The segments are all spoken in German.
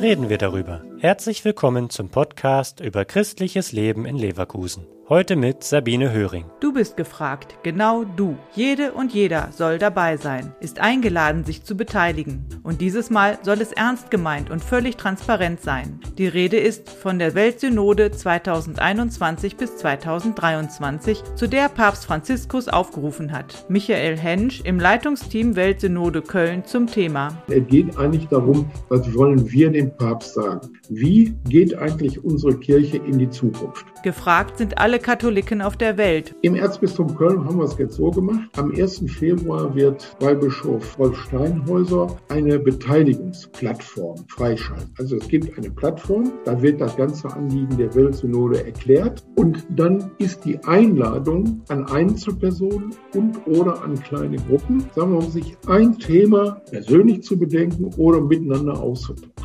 reden wir darüber. Herzlich willkommen zum Podcast über christliches Leben in Leverkusen. Heute mit Sabine Höring. Du bist gefragt, genau du. Jede und jeder soll dabei sein, ist eingeladen, sich zu beteiligen. Und dieses Mal soll es ernst gemeint und völlig transparent sein. Die Rede ist von der Weltsynode 2021 bis 2023, zu der Papst Franziskus aufgerufen hat. Michael Hensch im Leitungsteam Weltsynode Köln zum Thema. Es geht eigentlich darum, was wollen wir dem Papst sagen? Wie geht eigentlich unsere Kirche in die Zukunft? Gefragt sind alle Katholiken auf der Welt. Im Erzbistum Köln haben wir es jetzt so gemacht. Am 1. Februar wird bei Bischof Rolf Steinhäuser eine Beteiligungsplattform freischalten. Also es gibt eine Plattform, da wird das ganze Anliegen der Weltsynode erklärt und dann ist die Einladung an Einzelpersonen und oder an kleine Gruppen, sagen wir mal, sich ein Thema persönlich zu bedenken oder miteinander auszutauschen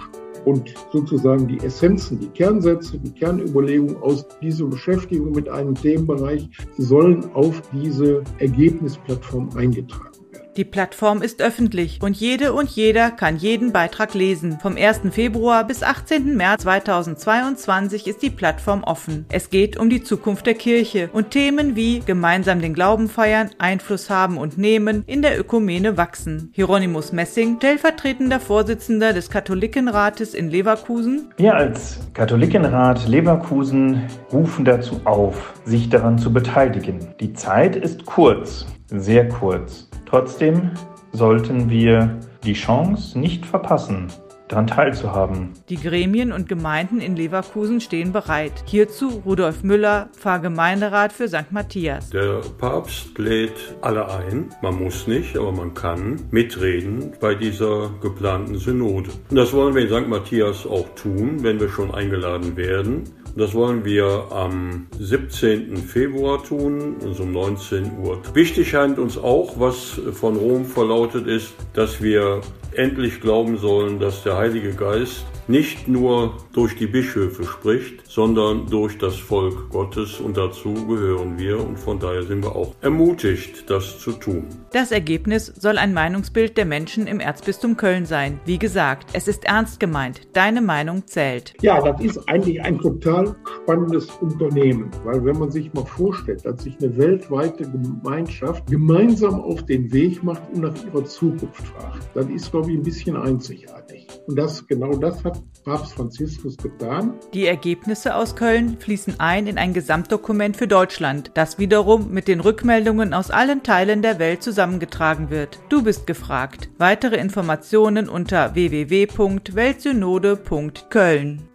und sozusagen die Essenzen, die Kernsätze, die Kernüberlegungen aus dieser Beschäftigung mit einem Themenbereich sollen auf diese Ergebnisplattform eingetragen die Plattform ist öffentlich und jede und jeder kann jeden Beitrag lesen. Vom 1. Februar bis 18. März 2022 ist die Plattform offen. Es geht um die Zukunft der Kirche und Themen wie gemeinsam den Glauben feiern, Einfluss haben und nehmen, in der Ökumene wachsen. Hieronymus Messing, stellvertretender Vorsitzender des Katholikenrates in Leverkusen. Wir als Katholikenrat Leverkusen rufen dazu auf, sich daran zu beteiligen. Die Zeit ist kurz, sehr kurz. Trotzdem sollten wir die Chance nicht verpassen, daran teilzuhaben. Die Gremien und Gemeinden in Leverkusen stehen bereit. Hierzu Rudolf Müller, Pfarrgemeinderat für St. Matthias. Der Papst lädt alle ein. Man muss nicht, aber man kann mitreden bei dieser geplanten Synode. Und das wollen wir in St. Matthias auch tun, wenn wir schon eingeladen werden. Das wollen wir am 17. Februar tun, also um 19 Uhr. Wichtig scheint uns auch, was von Rom verlautet ist, dass wir endlich glauben sollen, dass der Heilige Geist nicht nur durch die Bischöfe spricht, sondern durch das Volk Gottes und dazu gehören wir und von daher sind wir auch ermutigt, das zu tun. Das Ergebnis soll ein Meinungsbild der Menschen im Erzbistum Köln sein. Wie gesagt, es ist ernst gemeint. Deine Meinung zählt. Ja, das ist eigentlich ein total spannendes Unternehmen, weil wenn man sich mal vorstellt, dass sich eine weltweite Gemeinschaft gemeinsam auf den Weg macht und nach ihrer Zukunft fragt, dann ist, glaube ich, ein bisschen einzigartig. Und das, genau das hat Papst Franziskus getan. Die Ergebnisse aus Köln fließen ein in ein Gesamtdokument für Deutschland, das wiederum mit den Rückmeldungen aus allen Teilen der Welt zusammengetragen wird. Du bist gefragt. Weitere Informationen unter www.weltsynode.köln.